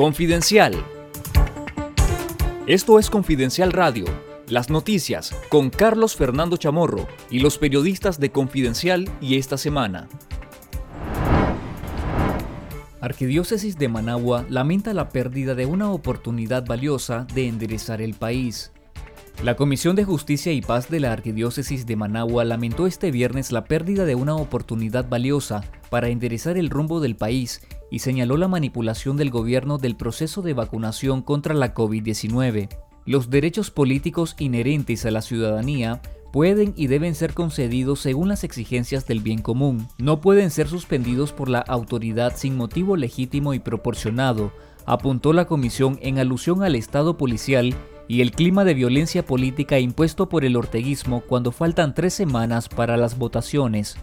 Confidencial. Esto es Confidencial Radio, las noticias con Carlos Fernando Chamorro y los periodistas de Confidencial y esta semana. Arquidiócesis de Managua lamenta la pérdida de una oportunidad valiosa de enderezar el país. La Comisión de Justicia y Paz de la Arquidiócesis de Managua lamentó este viernes la pérdida de una oportunidad valiosa para enderezar el rumbo del país y señaló la manipulación del gobierno del proceso de vacunación contra la COVID-19. Los derechos políticos inherentes a la ciudadanía pueden y deben ser concedidos según las exigencias del bien común. No pueden ser suspendidos por la autoridad sin motivo legítimo y proporcionado, apuntó la comisión en alusión al Estado policial y el clima de violencia política impuesto por el orteguismo cuando faltan tres semanas para las votaciones.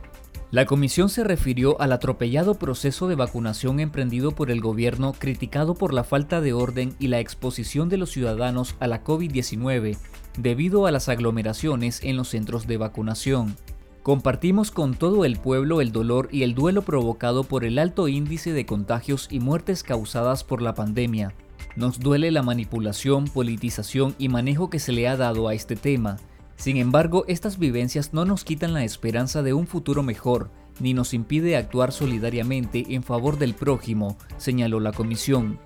La comisión se refirió al atropellado proceso de vacunación emprendido por el gobierno criticado por la falta de orden y la exposición de los ciudadanos a la COVID-19 debido a las aglomeraciones en los centros de vacunación. Compartimos con todo el pueblo el dolor y el duelo provocado por el alto índice de contagios y muertes causadas por la pandemia. Nos duele la manipulación, politización y manejo que se le ha dado a este tema. Sin embargo, estas vivencias no nos quitan la esperanza de un futuro mejor, ni nos impide actuar solidariamente en favor del prójimo, señaló la comisión.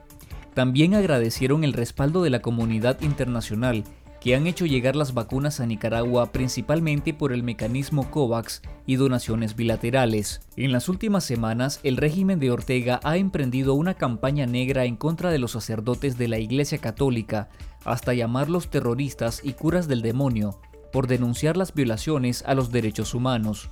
También agradecieron el respaldo de la comunidad internacional que han hecho llegar las vacunas a Nicaragua principalmente por el mecanismo COVAX y donaciones bilaterales. En las últimas semanas, el régimen de Ortega ha emprendido una campaña negra en contra de los sacerdotes de la Iglesia Católica, hasta llamarlos terroristas y curas del demonio, por denunciar las violaciones a los derechos humanos.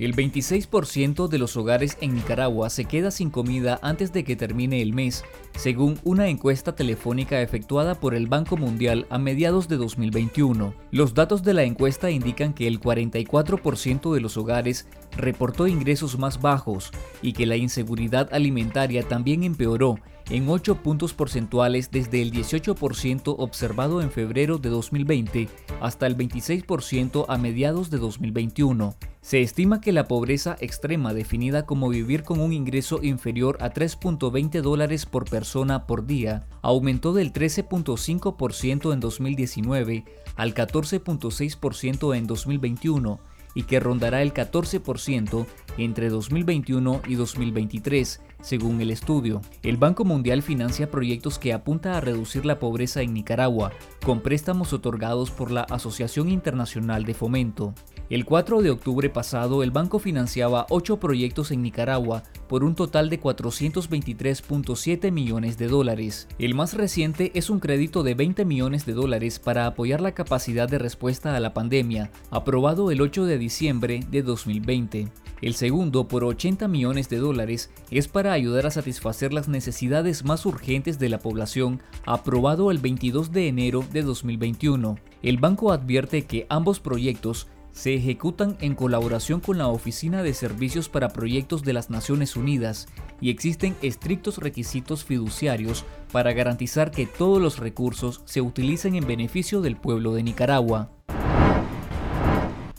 El 26% de los hogares en Nicaragua se queda sin comida antes de que termine el mes, según una encuesta telefónica efectuada por el Banco Mundial a mediados de 2021. Los datos de la encuesta indican que el 44% de los hogares reportó ingresos más bajos y que la inseguridad alimentaria también empeoró en 8 puntos porcentuales desde el 18% observado en febrero de 2020 hasta el 26% a mediados de 2021. Se estima que la pobreza extrema definida como vivir con un ingreso inferior a 3.20 dólares por persona por día aumentó del 13.5% en 2019 al 14.6% en 2021 y que rondará el 14% entre 2021 y 2023, según el estudio. El Banco Mundial financia proyectos que apunta a reducir la pobreza en Nicaragua, con préstamos otorgados por la Asociación Internacional de Fomento. El 4 de octubre pasado, el banco financiaba 8 proyectos en Nicaragua por un total de 423.7 millones de dólares. El más reciente es un crédito de 20 millones de dólares para apoyar la capacidad de respuesta a la pandemia, aprobado el 8 de diciembre de 2020. El segundo, por 80 millones de dólares, es para ayudar a satisfacer las necesidades más urgentes de la población, aprobado el 22 de enero de 2021. El banco advierte que ambos proyectos se ejecutan en colaboración con la Oficina de Servicios para Proyectos de las Naciones Unidas y existen estrictos requisitos fiduciarios para garantizar que todos los recursos se utilicen en beneficio del pueblo de Nicaragua.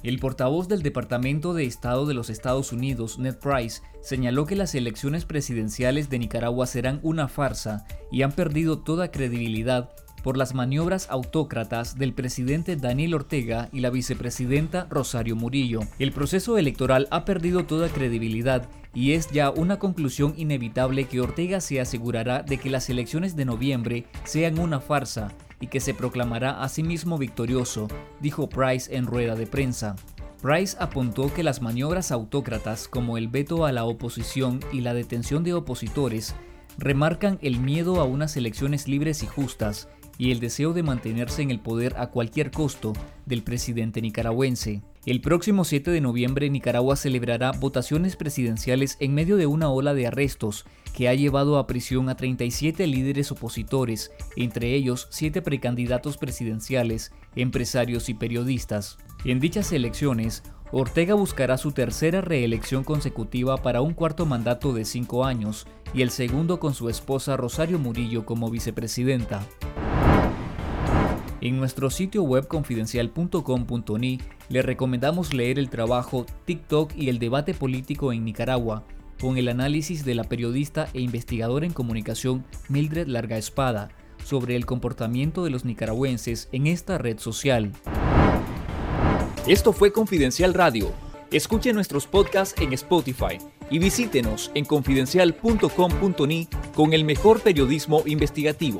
El portavoz del Departamento de Estado de los Estados Unidos, Ned Price, señaló que las elecciones presidenciales de Nicaragua serán una farsa y han perdido toda credibilidad por las maniobras autócratas del presidente Daniel Ortega y la vicepresidenta Rosario Murillo. El proceso electoral ha perdido toda credibilidad y es ya una conclusión inevitable que Ortega se asegurará de que las elecciones de noviembre sean una farsa y que se proclamará a sí mismo victorioso, dijo Price en rueda de prensa. Price apuntó que las maniobras autócratas como el veto a la oposición y la detención de opositores remarcan el miedo a unas elecciones libres y justas y el deseo de mantenerse en el poder a cualquier costo del presidente nicaragüense. El próximo 7 de noviembre Nicaragua celebrará votaciones presidenciales en medio de una ola de arrestos que ha llevado a prisión a 37 líderes opositores, entre ellos 7 precandidatos presidenciales, empresarios y periodistas. En dichas elecciones, Ortega buscará su tercera reelección consecutiva para un cuarto mandato de 5 años y el segundo con su esposa Rosario Murillo como vicepresidenta. En nuestro sitio web confidencial.com.ni le recomendamos leer el trabajo TikTok y el debate político en Nicaragua, con el análisis de la periodista e investigadora en comunicación Mildred Larga Espada sobre el comportamiento de los nicaragüenses en esta red social. Esto fue Confidencial Radio. Escuche nuestros podcasts en Spotify y visítenos en confidencial.com.ni con el mejor periodismo investigativo.